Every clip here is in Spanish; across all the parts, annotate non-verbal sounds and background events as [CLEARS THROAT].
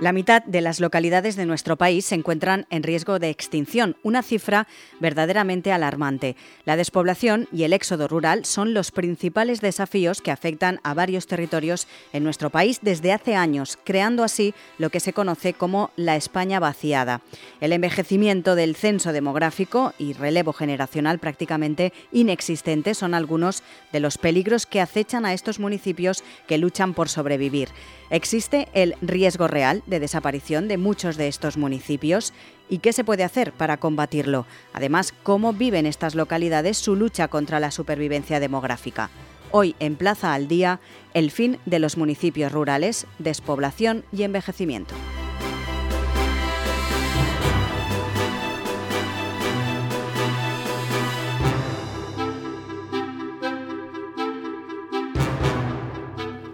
La mitad de las localidades de nuestro país se encuentran en riesgo de extinción, una cifra verdaderamente alarmante. La despoblación y el éxodo rural son los principales desafíos que afectan a varios territorios en nuestro país desde hace años, creando así lo que se conoce como la España vaciada. El envejecimiento del censo demográfico y relevo generacional prácticamente inexistente son algunos de los peligros que acechan a estos municipios que luchan por sobrevivir. Existe el riesgo real de desaparición de muchos de estos municipios y qué se puede hacer para combatirlo. Además, cómo viven estas localidades su lucha contra la supervivencia demográfica. Hoy en Plaza al Día, el fin de los municipios rurales, despoblación y envejecimiento.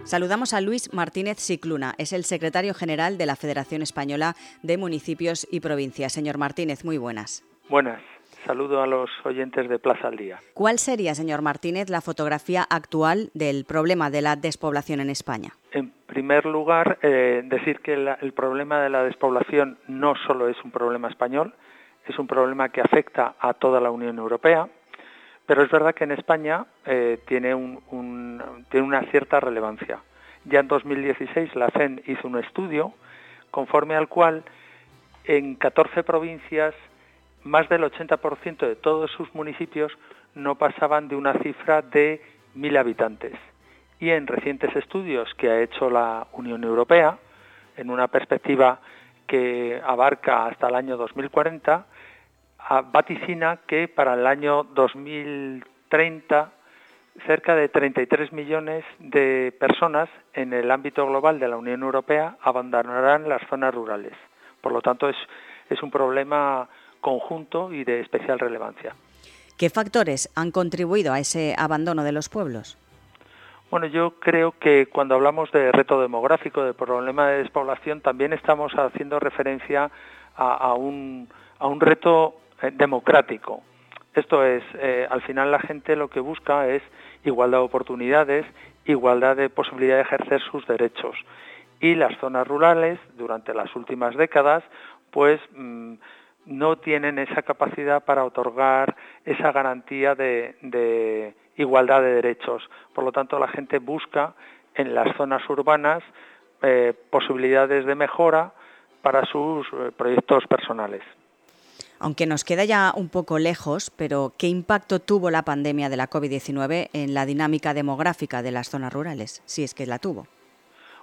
Saludamos a Luis Martínez Cicluna, es el secretario general de la Federación Española de Municipios y Provincias. Señor Martínez, muy buenas. Buenas. Saludo a los oyentes de Plaza al Día. ¿Cuál sería, señor Martínez, la fotografía actual del problema de la despoblación en España? En primer lugar, eh, decir que el problema de la despoblación no solo es un problema español, es un problema que afecta a toda la Unión Europea. Pero es verdad que en España eh, tiene, tiene una cierta relevancia. Ya en 2016 la CEN hizo un estudio conforme al cual en 14 provincias más del 80% de todos sus municipios no pasaban de una cifra de mil habitantes. Y en recientes estudios que ha hecho la Unión Europea, en una perspectiva que abarca hasta el año 2040, vaticina que para el año 2030 cerca de 33 millones de personas en el ámbito global de la Unión Europea abandonarán las zonas rurales. Por lo tanto, es, es un problema conjunto y de especial relevancia. ¿Qué factores han contribuido a ese abandono de los pueblos? Bueno, yo creo que cuando hablamos de reto demográfico, de problema de despoblación, también estamos haciendo referencia a, un, a un reto democrático. Esto es, eh, al final la gente lo que busca es igualdad de oportunidades, igualdad de posibilidad de ejercer sus derechos. Y las zonas rurales, durante las últimas décadas, pues mm, no tienen esa capacidad para otorgar esa garantía de, igualdad de derechos. Por lo tanto, la gente busca en las zonas urbanas eh, posibilidades de mejora para sus proyectos personales. Aunque nos queda ya un poco lejos, pero ¿qué impacto tuvo la pandemia de la COVID-19 en la dinámica demográfica de las zonas rurales, si es que la tuvo?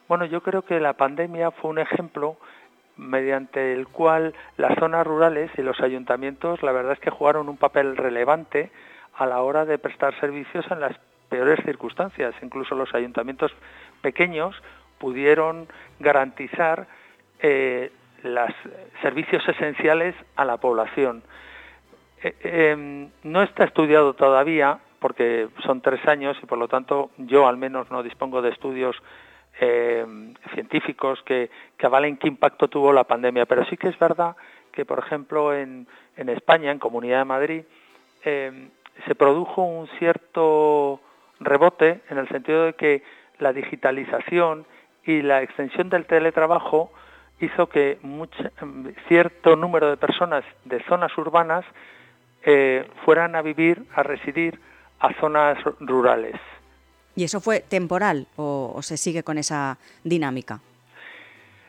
Bueno, yo creo que la pandemia fue un ejemplo mediante el cual las zonas rurales y los ayuntamientos la verdad es que jugaron un papel relevante a la hora de prestar servicios en las peores circunstancias. Incluso los ayuntamientos pequeños pudieron garantizar eh, los servicios esenciales a la población. Eh, em, no está estudiado todavía, porque son tres años y por lo tanto yo al menos no dispongo de estudios em, científicos que, avalen qué impacto tuvo la pandemia, pero sí que es verdad que, por ejemplo, en, en España, en Comunidad de Madrid, em, se produjo un cierto rebote en el sentido de que la digitalización y la extensión del teletrabajo hizo que cierto número de personas de zonas urbanas eh, fueran a vivir, a residir a zonas rurales. ¿Y eso fue temporal o, se sigue con esa dinámica?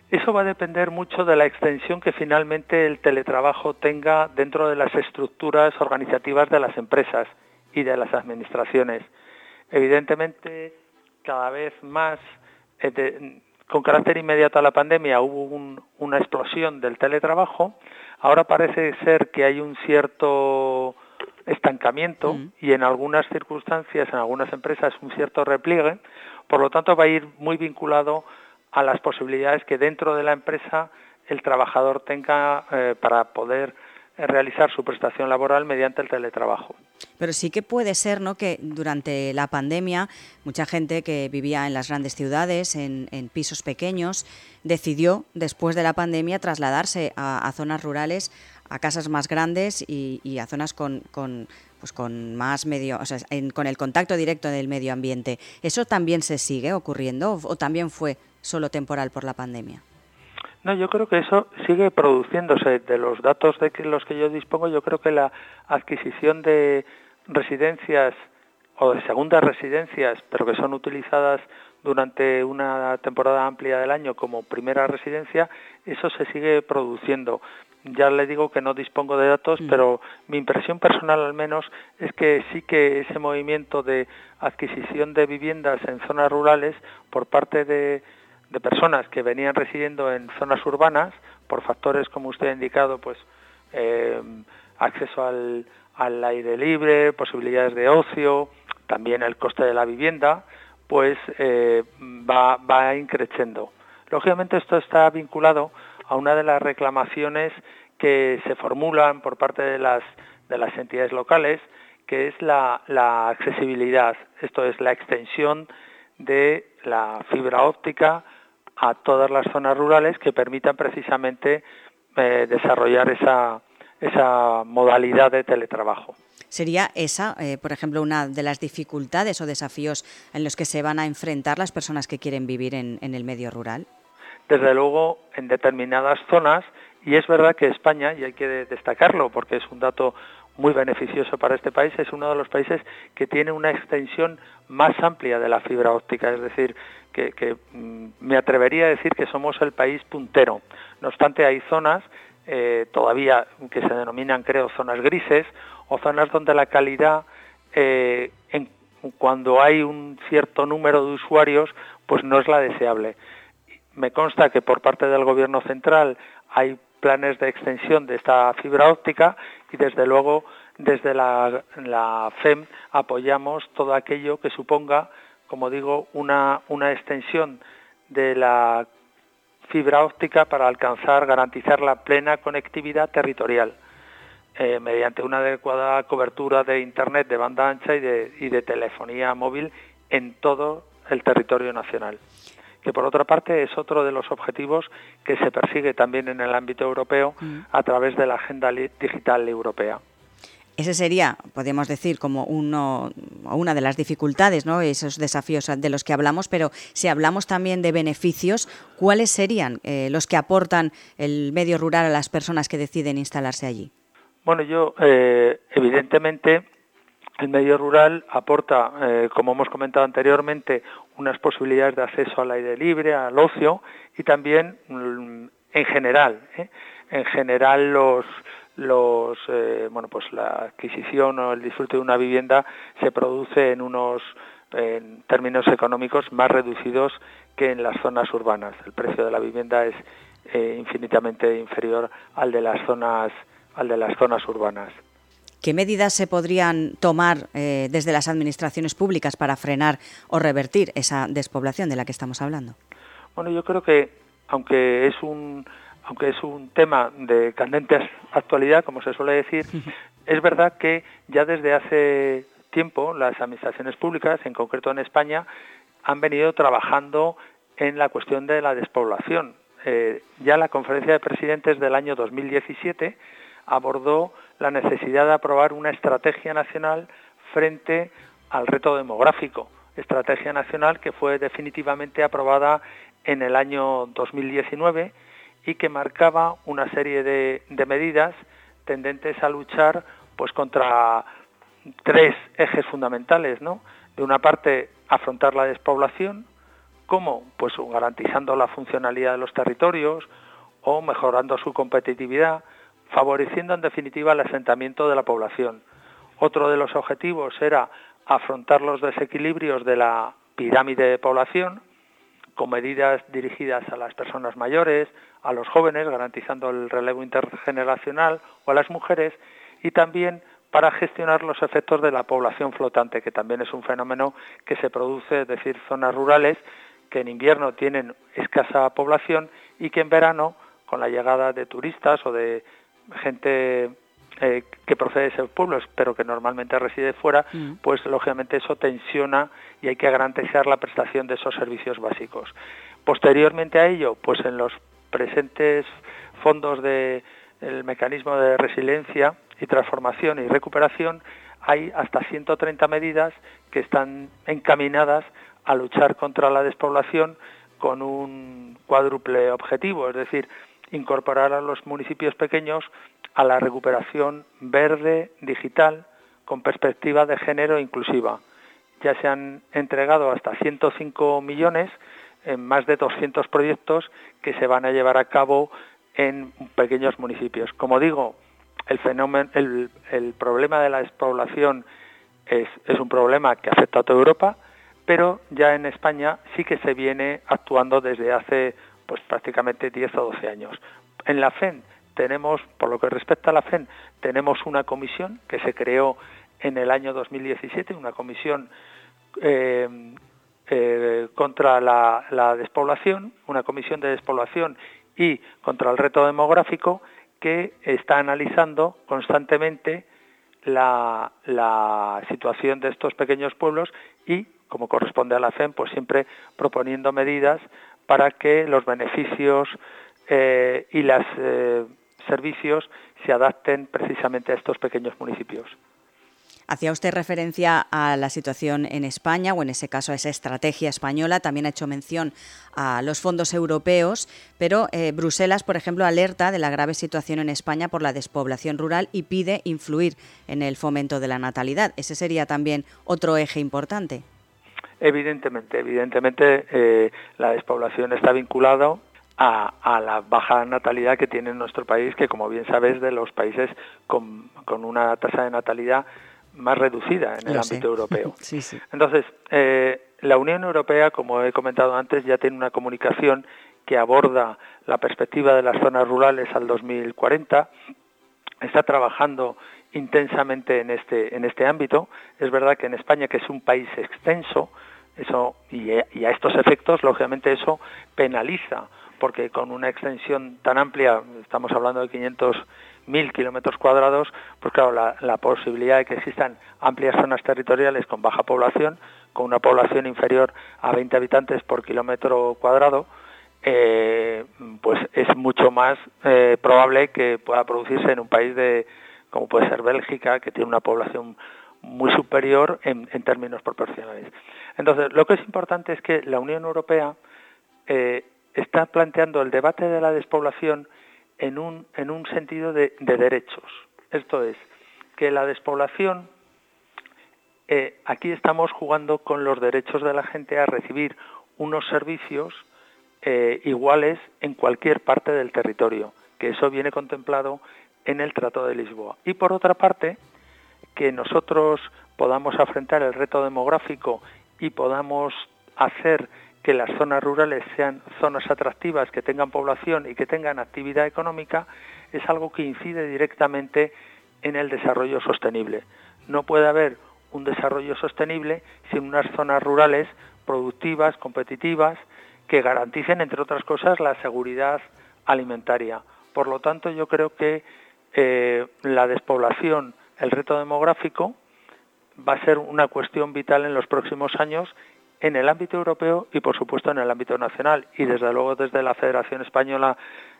Eso va a depender mucho de la extensión que finalmente el teletrabajo tenga dentro de las estructuras organizativas de las empresas y de las administraciones. Evidentemente, cada vez más eh, con carácter inmediato a la pandemia hubo una explosión del teletrabajo, ahora parece ser que hay un cierto estancamiento mm. y en algunas circunstancias, en algunas empresas, un cierto repliegue, por lo tanto va a ir muy vinculado a las posibilidades que dentro de la empresa el trabajador tenga eh, para poder realizar su prestación laboral mediante el teletrabajo. Pero sí que puede ser ¿no? que durante la pandemia mucha gente que vivía en las grandes ciudades, en, pisos pequeños, decidió después de la pandemia trasladarse a, zonas rurales, a casas más grandes y, a zonas con, pues con más medio, o sea, con el contacto directo del medio ambiente. ¿Eso también se sigue ocurriendo o también fue solo temporal por la pandemia? No, yo creo que eso sigue produciéndose. De los datos de los que yo dispongo, yo creo que la adquisición de residencias o de segundas residencias, pero que son utilizadas durante una temporada amplia del año como primera residencia, eso se sigue produciendo. Ya le digo que no dispongo de datos, mm. pero mi impresión personal al menos es que sí que ese movimiento de adquisición de viviendas en zonas rurales por parte de de personas que venían residiendo en zonas urbanas por factores, como usted ha indicado, pues eh, acceso al, al aire libre, posibilidades de ocio, también el coste de la vivienda, pues eh, va, va increciendo. Lógicamente esto está vinculado a una de las reclamaciones que se formulan por parte de las, de las entidades locales, que es la, la accesibilidad, esto es la extensión de la fibra óptica a todas las zonas rurales que permitan precisamente eh, desarrollar esa, esa modalidad de teletrabajo. ¿Sería esa, eh, por ejemplo, una de las dificultades o desafíos en los que se van a enfrentar las personas que quieren vivir en, en el medio rural? Desde luego, en determinadas zonas, y es verdad que España, y hay que destacarlo porque es un dato muy beneficioso para este país, es uno de los países que tiene una extensión más amplia de la fibra óptica, es decir, que, mm, me atrevería a decir que somos el país puntero. No obstante, hay zonas eh, todavía que se denominan, creo, zonas grises o zonas donde la calidad, eh, cuando hay un cierto número de usuarios, pues no es la deseable. Me consta que por parte del Gobierno central hay planes de extensión de esta fibra óptica y desde luego desde la, la FEM apoyamos todo aquello que suponga como digo, una, una extensión de la fibra óptica para alcanzar, garantizar la plena conectividad territorial eh, mediante una adecuada cobertura de Internet de banda ancha y de, y de telefonía móvil en todo el territorio nacional que por otra parte es otro de los objetivos que se persigue también en el ámbito europeo mm. a través de la Agenda Digital Europea. Ese sería, podríamos decir, como uno, una de las dificultades, ¿no? esos desafíos de los que hablamos, pero si hablamos también de beneficios, ¿cuáles serían eh, los que aportan el medio rural a las personas que deciden instalarse allí? Bueno, yo, eh, evidentemente, el medio rural aporta, eh, como hemos comentado anteriormente, unas posibilidades de acceso al aire libre, al ocio y también, mm, en general, en general los los eh, bueno pues la adquisición o el disfrute de una vivienda se produce en unos en términos económicos más reducidos que en las zonas urbanas el precio de la vivienda es eh, infinitamente inferior al de las zonas al de las zonas urbanas ¿Qué medidas se podrían tomar eh, desde las administraciones públicas para frenar o revertir esa despoblación de la que estamos hablando? Bueno, yo creo que aunque es un aunque es un tema de candente actualidad, como se suele decir, [LAUGHS] es verdad que ya desde hace tiempo las administraciones públicas, en concreto en España, han venido trabajando en la cuestión de la despoblación. Eh, ya la conferencia de presidentes del año 2017 abordó la necesidad de aprobar una estrategia nacional frente al reto demográfico, estrategia nacional que fue definitivamente aprobada en el año 2019 y que marcaba una serie de, medidas tendentes a luchar pues contra tres ejes fundamentales, ¿no? De una parte, afrontar la despoblación, ¿cómo? Pues garantizando la funcionalidad de los territorios o mejorando su competitividad, favoreciendo en definitiva el asentamiento de la población. Otro de los objetivos era afrontar los desequilibrios de la pirámide de población, con medidas dirigidas a las personas mayores, a los jóvenes, garantizando el relevo intergeneracional, o a las mujeres, y también para gestionar los efectos de la población flotante, que también es un fenómeno que se produce, es decir, zonas rurales que en invierno tienen escasa población y que en verano, con la llegada de turistas o de gente eh, que procede de esos pueblos, pero que normalmente reside fuera, mm. pues lógicamente eso tensiona y hay que garantizar la prestación de esos servicios básicos. Posteriormente a ello, pues en los presentes fondos del mecanismo de resiliencia y transformación y recuperación hay hasta 130 medidas que están encaminadas a luchar contra la despoblación con un cuádruple objetivo, es decir, incorporar a los municipios pequeños a la recuperación verde, digital, con perspectiva de género inclusiva. Ya se han entregado hasta 105 millones en más de 200 proyectos que se van a llevar a cabo en pequeños municipios. Como digo, el fenómeno, el, problema de la despoblación es, es un problema que afecta a toda Europa, pero ya en España sí que se viene actuando desde hace pues prácticamente 10 o 12 años. En la FEN tenemos, por lo que respecta a la FEN, tenemos una comisión que se creó en el año 2017, una comisión eh, eh, contra la, despoblación, una comisión de despoblación y contra el reto demográfico que está analizando constantemente la, situación de estos pequeños pueblos y, como corresponde a la FEM, pues siempre proponiendo medidas para que los beneficios eh, y eh, servicios se adapten precisamente a estos pequeños municipios. Hacía usted referencia a la situación en España, o en ese caso a esa estrategia española. También ha hecho mención a los fondos europeos, pero eh, Bruselas, por ejemplo, alerta de la grave situación en España por la despoblación rural y pide influir en el fomento de la natalidad. Ese sería también otro eje importante. Evidentemente, evidentemente eh, la despoblación está vinculada a, la baja natalidad que tiene nuestro país, que como bien sabes, de los países con, una tasa de natalidad más reducida en el ámbito europeo. [LAUGHS] Entonces, eh, la Unión Europea, como he comentado antes, ya tiene una comunicación que aborda la perspectiva de las zonas rurales al 2040. Está trabajando intensamente en este, en este ámbito. Es verdad que en España, que es un país extenso, eso, y, a estos efectos, lógicamente, eso penaliza, porque con una extensión tan amplia, estamos hablando de 500.000 kilómetros cuadrados, pues claro, la, posibilidad de que existan amplias zonas territoriales con baja población, con una población inferior a 20 habitantes por kilómetro cuadrado, eh, pues es mucho más eh, probable que pueda producirse en un país de como puede ser Bélgica, que tiene una población muy superior en, términos proporcionales. Entonces, lo que es importante es que la Unión Europea eh, está planteando el debate de la despoblación en un, en un sentido de, derechos. Esto es, que la despoblación, eh, aquí estamos jugando con los derechos de la gente a recibir unos servicios eh, iguales en cualquier parte del territorio, que eso viene contemplado en el Tratado de Lisboa. Y por otra parte, que nosotros podamos afrontar el reto demográfico y podamos hacer que las zonas rurales sean zonas atractivas, que tengan población y que tengan actividad económica, es algo que incide directamente en el desarrollo sostenible. No puede haber un desarrollo sostenible sin unas zonas rurales productivas, competitivas, que garanticen, entre otras cosas, la seguridad alimentaria. Por lo tanto, yo creo que eh, la despoblación, el reto demográfico, va a ser una cuestión vital en los próximos años en el ámbito europeo y, por supuesto, en el ámbito nacional. Y, desde luego, desde la Federación Española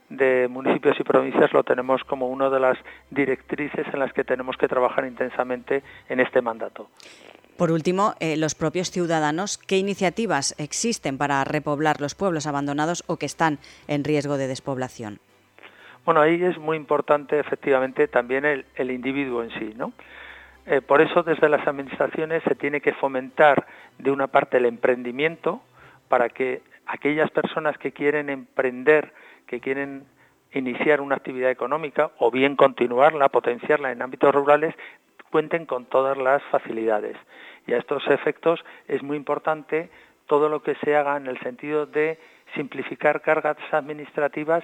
de Municipios y Provincias lo tenemos como una de las directrices en las que tenemos que trabajar intensamente en este mandato. Por último, eh, los propios ciudadanos, ¿qué iniciativas existen para repoblar los pueblos abandonados o que están en riesgo de despoblación? Bueno, ahí es muy importante efectivamente también el, individuo en sí, ¿no? Eh, por eso desde las administraciones se tiene que fomentar de una parte el emprendimiento para que aquellas personas que quieren emprender, que quieren iniciar una actividad económica o bien continuarla, potenciarla en ámbitos rurales, cuenten con todas las facilidades. Y a estos efectos es muy importante todo lo que se haga en el sentido de simplificar cargas administrativas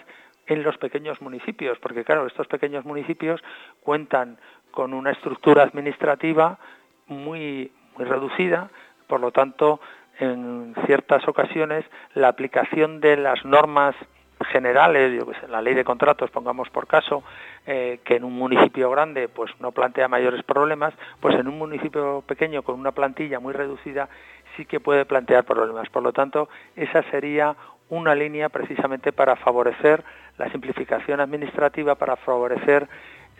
en los pequeños municipios, porque claro, estos pequeños municipios cuentan con una estructura administrativa muy, muy reducida, por lo tanto, en ciertas ocasiones la aplicación de las normas generales, la ley de contratos, pongamos por caso, eh, que en un municipio grande pues no plantea mayores problemas, pues en un municipio pequeño con una plantilla muy reducida sí que puede plantear problemas. Por lo tanto, esa sería una línea precisamente para favorecer la simplificación administrativa, para favorecer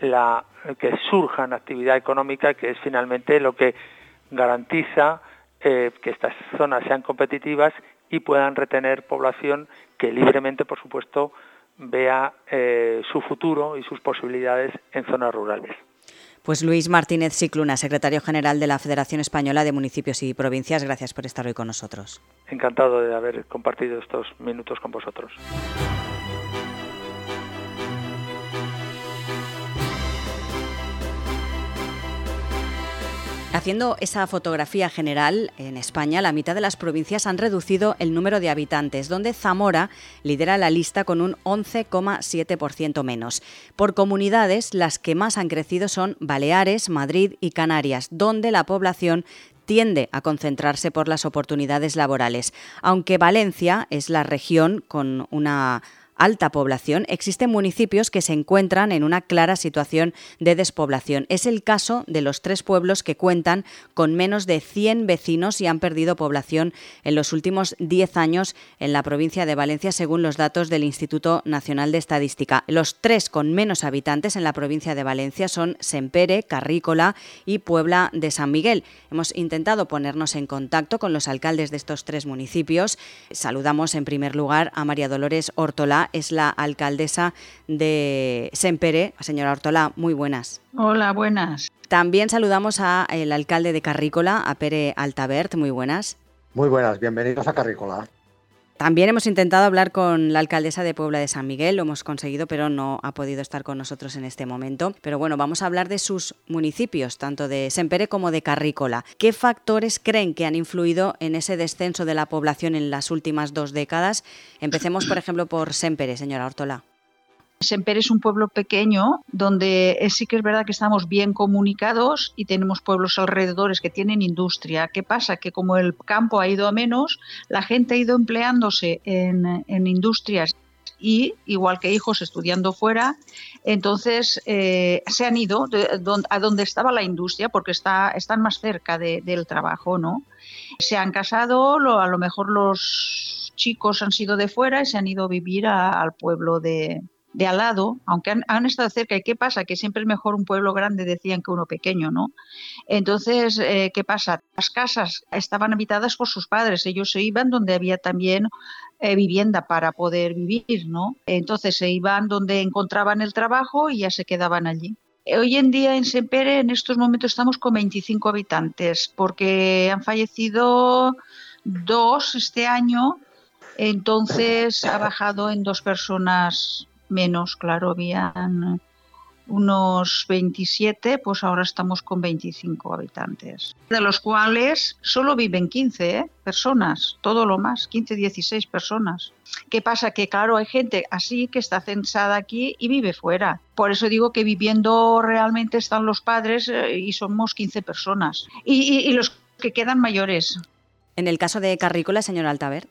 la, que surja en actividad económica, que es finalmente lo que garantiza eh, que estas zonas sean competitivas y puedan retener población que libremente, por supuesto, vea eh, su futuro y sus posibilidades en zonas rurales. Pues Luis Martínez Cicluna, secretario general de la Federación Española de Municipios y Provincias, gracias por estar hoy con nosotros. Encantado de haber compartido estos minutos con vosotros. Haciendo esa fotografía general, en España la mitad de las provincias han reducido el número de habitantes, donde Zamora lidera la lista con un 11,7% menos. Por comunidades, las que más han crecido son Baleares, Madrid y Canarias, donde la población tiende a concentrarse por las oportunidades laborales, aunque Valencia es la región con una alta población, existen municipios que se encuentran en una clara situación de despoblación. Es el caso de los tres pueblos que cuentan con menos de 100 vecinos y han perdido población en los últimos 10 años en la provincia de Valencia, según los datos del Instituto Nacional de Estadística. Los tres con menos habitantes en la provincia de Valencia son Sempere, Carrícola y Puebla de San Miguel. Hemos intentado ponernos en contacto con los alcaldes de estos tres municipios. Saludamos en primer lugar a María Dolores Es la alcaldesa de Sempere. Señora Ortola, muy buenas. Hola, buenas. También saludamos al alcalde de Carrícola, a Pere Altabert. Muy buenas. Muy buenas, bienvenidos a Carrícola. También hemos intentado hablar con la alcaldesa de Puebla de San Miguel, lo hemos conseguido, pero no ha podido estar con nosotros en este momento. Pero bueno, vamos a hablar de sus municipios, tanto de Sempere como de Carrícola. ¿Qué factores creen que han influido en ese descenso de la población en las últimas dos décadas? Empecemos, por ejemplo, por Sempere, señora Ortola. Semper es un pueblo pequeño donde sí que es verdad que estamos bien comunicados y tenemos pueblos alrededores que tienen industria. ¿Qué pasa? Que como el campo ha ido a menos, la gente ha ido empleándose en, industrias y, igual que hijos estudiando fuera, entonces eh, se han ido a donde estaba la industria porque está, están más cerca del trabajo, ¿no? Se han casado, a lo mejor los chicos han sido de fuera y se han ido a vivir al pueblo de, de al lado, aunque han, estado cerca. ¿Y qué pasa? Que siempre es mejor un pueblo grande, decían, que uno pequeño, ¿no? Entonces, eh, ¿qué pasa? Las casas estaban habitadas por sus padres, ellos se iban donde había también eh, vivienda para poder vivir, ¿no? Entonces se iban donde encontraban el trabajo y ya se quedaban allí. Hoy en día en Sempere, en estos momentos estamos con 25 habitantes, porque han fallecido dos este año, entonces ha bajado en dos personas menos, claro, habían unos 27, pues ahora estamos con 25 habitantes, de los cuales solo viven 15 ¿eh? personas, todo lo más, 15, 16 personas. ¿Qué pasa? Que claro, hay gente así que está censada aquí y vive fuera. Por eso digo que viviendo realmente están los padres eh, y somos 15 personas. Y, los que quedan mayores. En el caso de Carrícola, señor Altaver.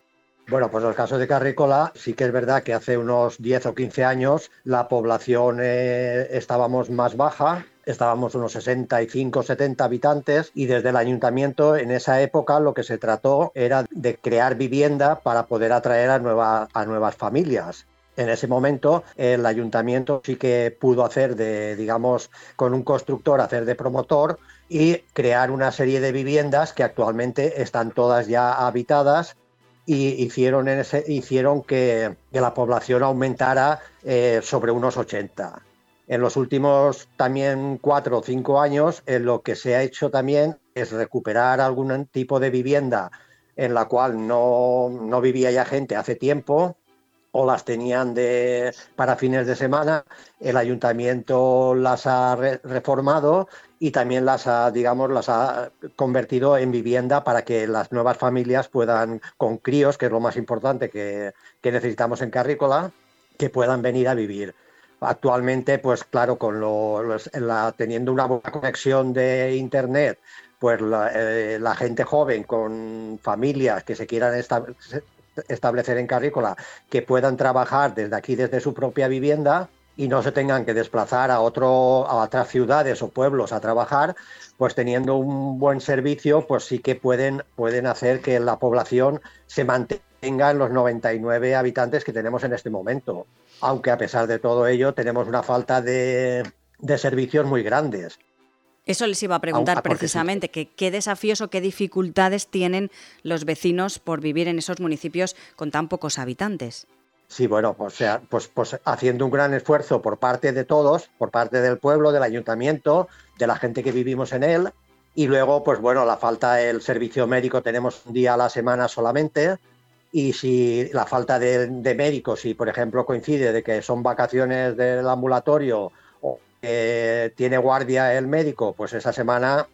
Bueno, pues el caso de Carrícola sí que es verdad que hace unos 10 o 15 años la población eh, estábamos más baja, estábamos unos 65, 70 habitantes y desde el ayuntamiento en esa época lo que se trató era de crear vivienda para poder atraer a, a nuevas familias. En ese momento el ayuntamiento sí que pudo hacer de, digamos, con un constructor, hacer de promotor y crear una serie de viviendas que actualmente están todas ya habitadas y hicieron, en ese, hicieron que, la población aumentara eh, sobre unos 80. En los últimos también cuatro o cinco años, en lo que se ha hecho también es recuperar algún tipo de vivienda en la cual no, no vivía ya gente hace tiempo o las tenían de, para fines de semana. El ayuntamiento las ha reformado y también las ha, digamos, las ha convertido en vivienda para que las nuevas familias puedan, con críos, que es lo más importante que, necesitamos en Carrícola, que puedan venir a vivir. Actualmente, pues claro, con la, teniendo una buena conexión de Internet, pues eh, la, gente joven con familias que se quieran establecer en Carrícola, que puedan trabajar desde aquí, desde su propia vivienda, y no se tengan que desplazar a, otro, a otras ciudades o pueblos a trabajar, pues teniendo un buen servicio, pues sí que pueden, pueden hacer que la población se mantenga en los 99 habitantes que tenemos en este momento. Aunque a pesar de todo ello tenemos una falta de, de servicios muy grandes. Eso les iba a preguntar precisamente, que qué desafíos o qué dificultades tienen los vecinos por vivir en esos municipios con tan pocos habitantes. Sí, bueno, pues, sea, pues, pues haciendo un gran esfuerzo por parte de todos, por parte del pueblo, del ayuntamiento, de la gente que vivimos en él, y luego, pues bueno, la falta del servicio médico tenemos un día a la semana solamente, y si la falta de, de médicos, si por ejemplo coincide de que son vacaciones del ambulatorio o tiene guardia el médico, pues esa semana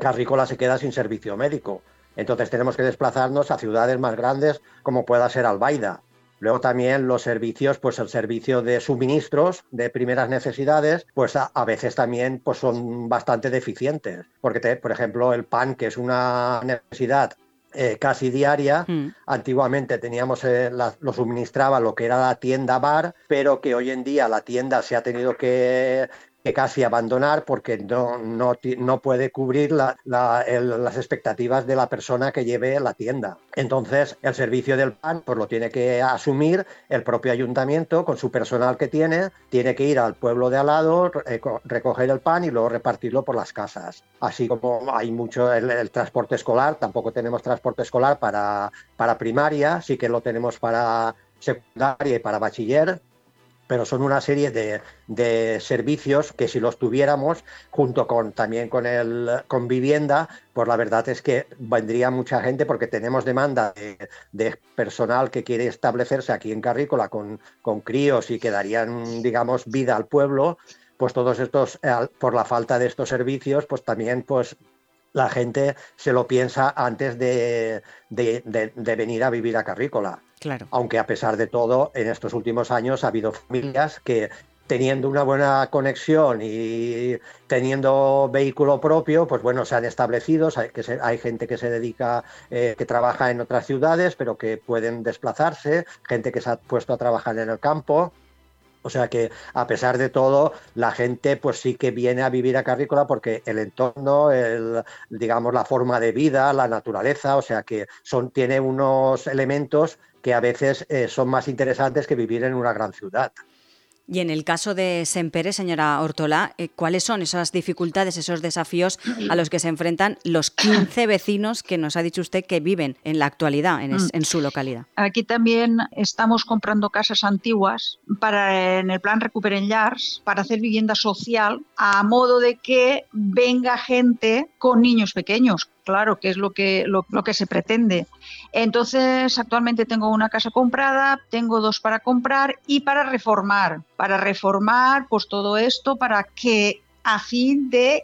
Carrícola se queda sin servicio médico. Entonces tenemos que desplazarnos a ciudades más grandes como pueda ser Albaida. Luego también los servicios, pues el servicio de suministros de primeras necesidades, pues a, veces también pues son bastante deficientes. Porque, por ejemplo, el pan, que es una necesidad eh, casi diaria. Mm. Antiguamente teníamos, eh, lo suministraba lo que era la tienda bar, pero que hoy en día la tienda se ha tenido que que casi abandonar porque no, no, no puede cubrir las expectativas de la persona que lleve la tienda. Entonces, el servicio del pan pues lo tiene que asumir el propio ayuntamiento con su personal que tiene, tiene que ir al pueblo de al lado, recoger el pan y luego repartirlo por las casas. Así como hay mucho el, transporte escolar, tampoco tenemos transporte escolar para, para primaria, sí que lo tenemos para secundaria y para bachiller, pero son una serie de, servicios que si los tuviéramos junto con también con el con vivienda pues la verdad es que vendría mucha gente porque tenemos demanda de, personal que quiere establecerse aquí en Carrícola con, con críos y que darían digamos vida al pueblo pues todos estos por la falta de estos servicios pues también pues la gente se lo piensa antes de, de venir a vivir a Carrícola aunque a pesar de todo, en estos últimos años ha habido familias que teniendo una buena conexión y teniendo vehículo propio, pues bueno, se han establecido, hay, que hay gente que se dedica, eh, que trabaja en otras ciudades, pero que pueden desplazarse, gente que se ha puesto a trabajar en el campo. O sea que a pesar de todo, la gente pues sí que viene a vivir a Carrícola porque el entorno, el, digamos la forma de vida, la naturaleza, o sea que son, tiene unos elementos que a veces eh, son más interesantes que vivir en una gran ciudad. Y en el caso de Sempere, señora Ortola, eh, ¿cuáles son esas dificultades, esos desafíos a los que se enfrentan los 15 vecinos que nos ha dicho usted que viven en la actualidad en, mm. en su localidad? Aquí también estamos comprando casas antiguas para en el plan Recuperen Yars para hacer vivienda social a modo de que venga gente con niños pequeños, claro, que es lo que, lo, que se pretende. Entonces, actualmente tengo una casa comprada, tengo dos para comprar y para reformar. Para reformar, pues todo esto para que a fin de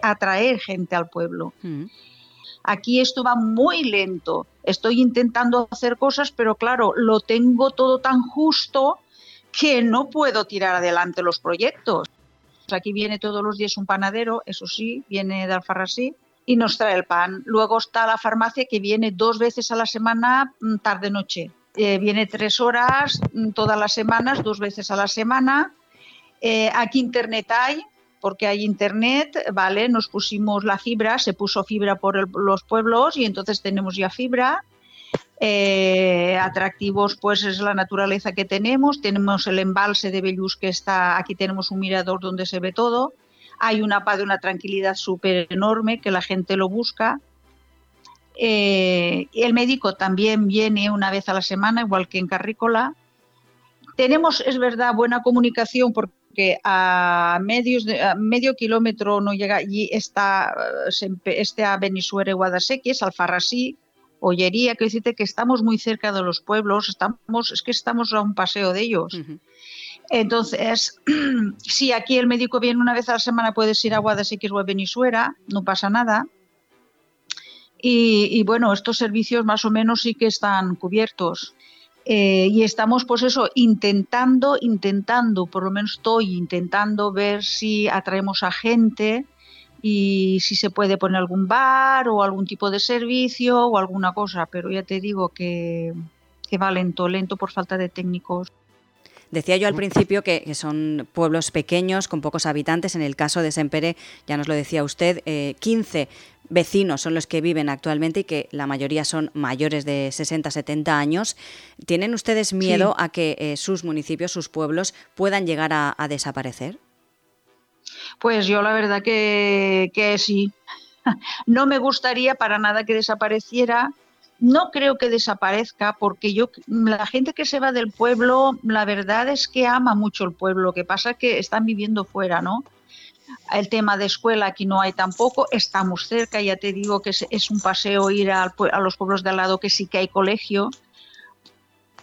atraer gente al pueblo. Mm. Aquí esto va muy lento. Estoy intentando hacer cosas, pero claro, lo tengo todo tan justo que no puedo tirar adelante los proyectos. Aquí viene todos los días un panadero, eso sí, viene de Alfarrasí, y nos trae el pan. Luego está la farmacia que viene dos veces a la semana, mm, tarde-noche. Eh, viene tres horas mm, todas las semanas, dos veces a la semana. Eh, aquí internet hay, porque hay internet, ¿vale? Nos pusimos la fibra, se puso fibra por los pueblos y entonces tenemos ya fibra. Eh, atractivos pues es la naturaleza que tenemos, tenemos el embalse de Bellús que está, aquí tenemos un mirador donde se ve todo hay una paz una tranquilidad súper enorme que la gente lo busca. Eh, el médico también viene una vez a la semana, igual que en Carrícola. Tenemos, es verdad, buena comunicación porque a, medio kilómetro no llega allí está, este a Benisuere Guadasequi, es Alfarrasí, Ollería, que decirte que estamos muy cerca de los pueblos, estamos, es que estamos a un paseo de ellos. Entonces, [CLEARS THROAT] si aquí el médico viene una vez a la semana, puedes ir a Guadalajara o a no pasa nada. Y, bueno, estos servicios más o menos sí que están cubiertos. Eh, y estamos, pues eso, intentando, intentando, por lo menos estoy intentando ver si atraemos a gente y si se puede poner algún bar o algún tipo de servicio o alguna cosa, pero ya te digo que, que va lento, lento por falta de técnicos. Decía yo al principio que, son pueblos pequeños, con pocos habitantes. En el caso de Sempere, ya nos lo decía usted, 15 eh, vecinos son los que viven actualmente y que la mayoría son mayores de 60, 70 años. ¿Tienen ustedes miedo a que eh, sus municipios, sus pueblos, puedan llegar a, desaparecer? Pues yo la verdad que, que sí. [LAUGHS] No me gustaría para nada que desapareciera. No creo que desaparezca porque yo la gente que se va del pueblo, la verdad es que ama mucho el pueblo. Lo que pasa es que están viviendo fuera, ¿no? El tema de escuela aquí no hay tampoco. Estamos cerca, ya te digo que es, un paseo ir a, a los pueblos de al lado que sí que hay colegio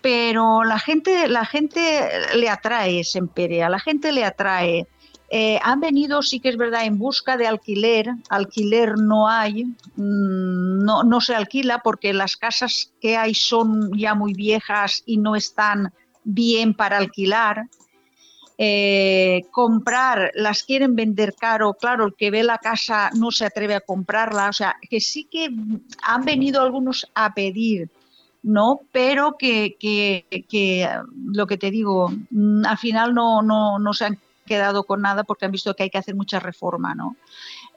pero la gente, la gente le atrae Sempere, a la gente le atrae. Eh, han venido, sí que es verdad, en busca de alquiler. Alquiler no hay, mm, no, no se alquila porque las casas que hay son ya muy viejas y no están bien para alquilar. Eh, comprar, las quieren vender caro, claro, el que ve la casa no se atreve a comprarla, o sea, que sí que han venido algunos a pedir ¿no? Pero que, lo que te digo, mm, al final no, no, no, se han quedado con nada porque han visto que hay que hacer mucha reforma, ¿no?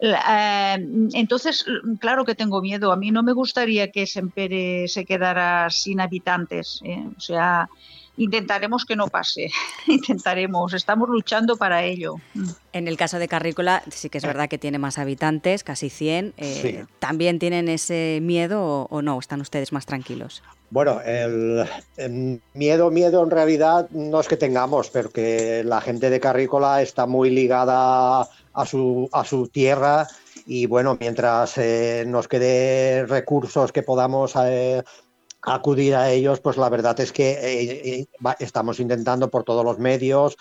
Eh, entonces, claro que tengo miedo. A mí no me gustaría que Sempere se quedara sin habitantes. ¿eh? O sea, intentaremos que no pase. [LAUGHS] intentaremos. Estamos luchando para ello. En el caso de Carrícola, sí que es verdad que tiene más habitantes, casi 100. Eh, ¿También tienen ese miedo o, o no? ¿Están ustedes más tranquilos? Bueno, el, miedo, miedo en realidad no es que tengamos, pero que la gente de Carrícola está muy ligada a su, a su tierra y bueno, mientras eh, nos quede recursos que podamos eh, acudir a ellos, pues la verdad es que eh, estamos intentando por todos los medios,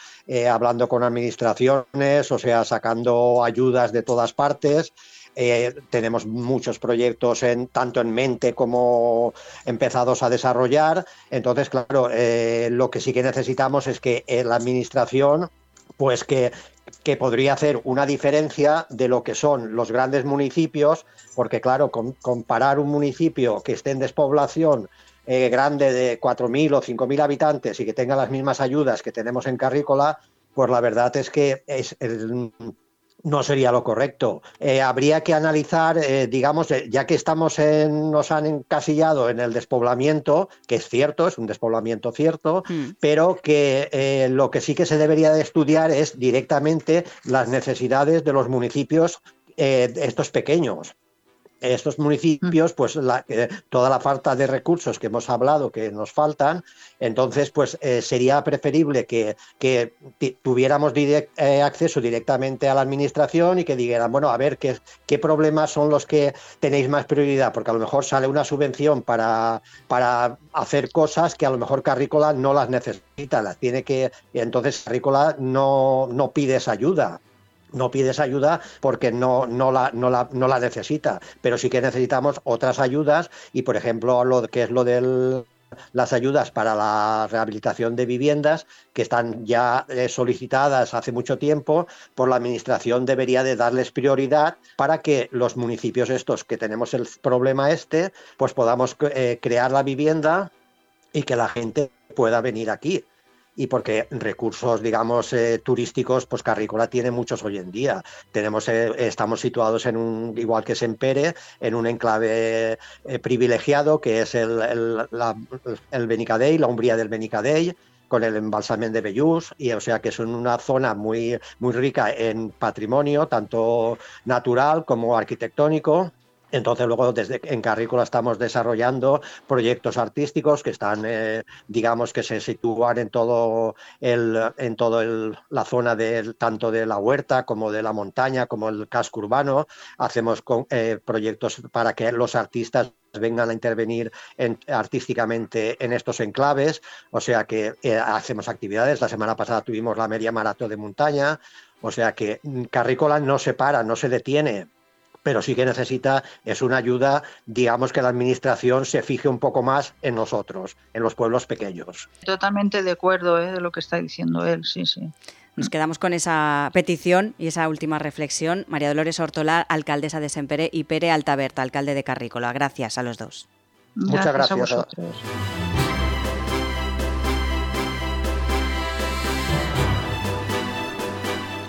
hablando con administraciones, o sea, sacando ayudas de todas partes. Eh, tenemos muchos proyectos tanto en mente como empezados a desarrollar. Entonces, claro, eh, lo que sí que necesitamos es que eh, la administración, pues que, que podría hacer una diferencia de lo que son los grandes municipios, porque claro, comparar un municipio que esté en despoblación grande de 4.000 o 5.000 habitantes y que tenga las mismas ayudas que tenemos en Carrícola, pues la verdad es que es el, no sería lo correcto. Eh, habría que analizar, eh, digamos, eh, ya que estamos en, nos han encasillado en el despoblamiento, que es cierto, es un despoblamiento cierto, hmm. pero que lo que sí que se debería de estudiar es directamente las necesidades de los municipios estos pequeños estos municipios, pues la, toda la falta de recursos que hemos hablado que nos faltan, entonces pues eh, sería preferible que, tuviéramos eh, acceso directamente a la administración y que dijeran, bueno, a ver qué, qué problemas son los que tenéis más prioridad, porque a lo mejor sale una subvención para, para hacer cosas que a lo mejor Carrícola no las necesita, las tiene que, entonces Carrícola no, no pide esa ayuda no pides ayuda porque no, no, la, no, la, no la necesita, pero sí que necesitamos otras ayudas y, por ejemplo, lo que es lo de las ayudas para la rehabilitación de viviendas que están ya eh, solicitadas hace mucho tiempo por la administración debería de darles prioridad para que los municipios estos que tenemos el problema este pues podamos eh, crear la vivienda y que la gente pueda venir aquí y porque recursos, digamos, eh, turísticos, pues Carrícola tiene muchos hoy en día. Tenemos, eh, estamos situados en un, igual que Sempere, en un enclave eh, privilegiado que es el, el, la, la Umbría del Benicadell, con el embalsamen de Bellús, y o sea que es una zona muy, muy rica en patrimonio, tanto natural como arquitectónico, entonces luego desde en Carrícola estamos desarrollando proyectos artísticos que están, eh, digamos, que se sitúan en todo el, en todo la zona de tanto de la huerta como de la montaña, como el casco urbano. Hacemos eh, proyectos para que los artistas vengan a intervenir artísticamente en estos enclaves, o sea que eh, hacemos actividades. La semana pasada tuvimos la media maratón de montaña, o sea que mm, Carrícola no se para, no se detiene pero sí que necesita es una ayuda, digamos que la administración se fije un poco más en nosotros, en los pueblos pequeños. Totalmente de acuerdo ¿eh? de lo que está diciendo él, sí, sí. Nos quedamos con esa petición y esa última reflexión. María Dolores Ortola, alcaldesa de Sempere, y Pere Altaberta, alcalde de Carrícola. Gracias a los dos. Muchas gracias. A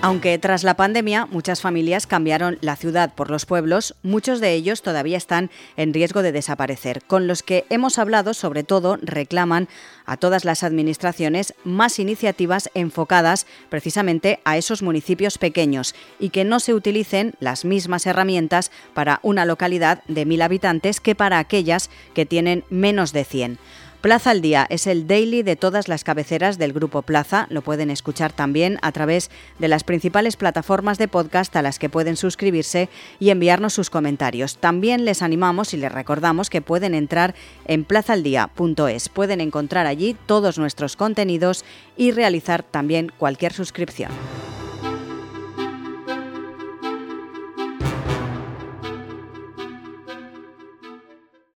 Aunque tras la pandemia muchas familias cambiaron la ciudad por los pueblos, muchos de ellos todavía están en riesgo de desaparecer. Con los que hemos hablado, sobre todo, reclaman a todas las administraciones más iniciativas enfocadas precisamente a esos municipios pequeños y que no se utilicen las mismas herramientas para una localidad de mil habitantes que para aquellas que tienen menos de 100. Plaza al Día es el daily de todas las cabeceras del Grupo Plaza. Lo pueden escuchar también a través de las principales plataformas de podcast a las que pueden suscribirse y enviarnos sus comentarios. También les animamos y les recordamos que pueden entrar en plazaldía.es. Pueden encontrar allí todos nuestros contenidos y realizar también cualquier suscripción.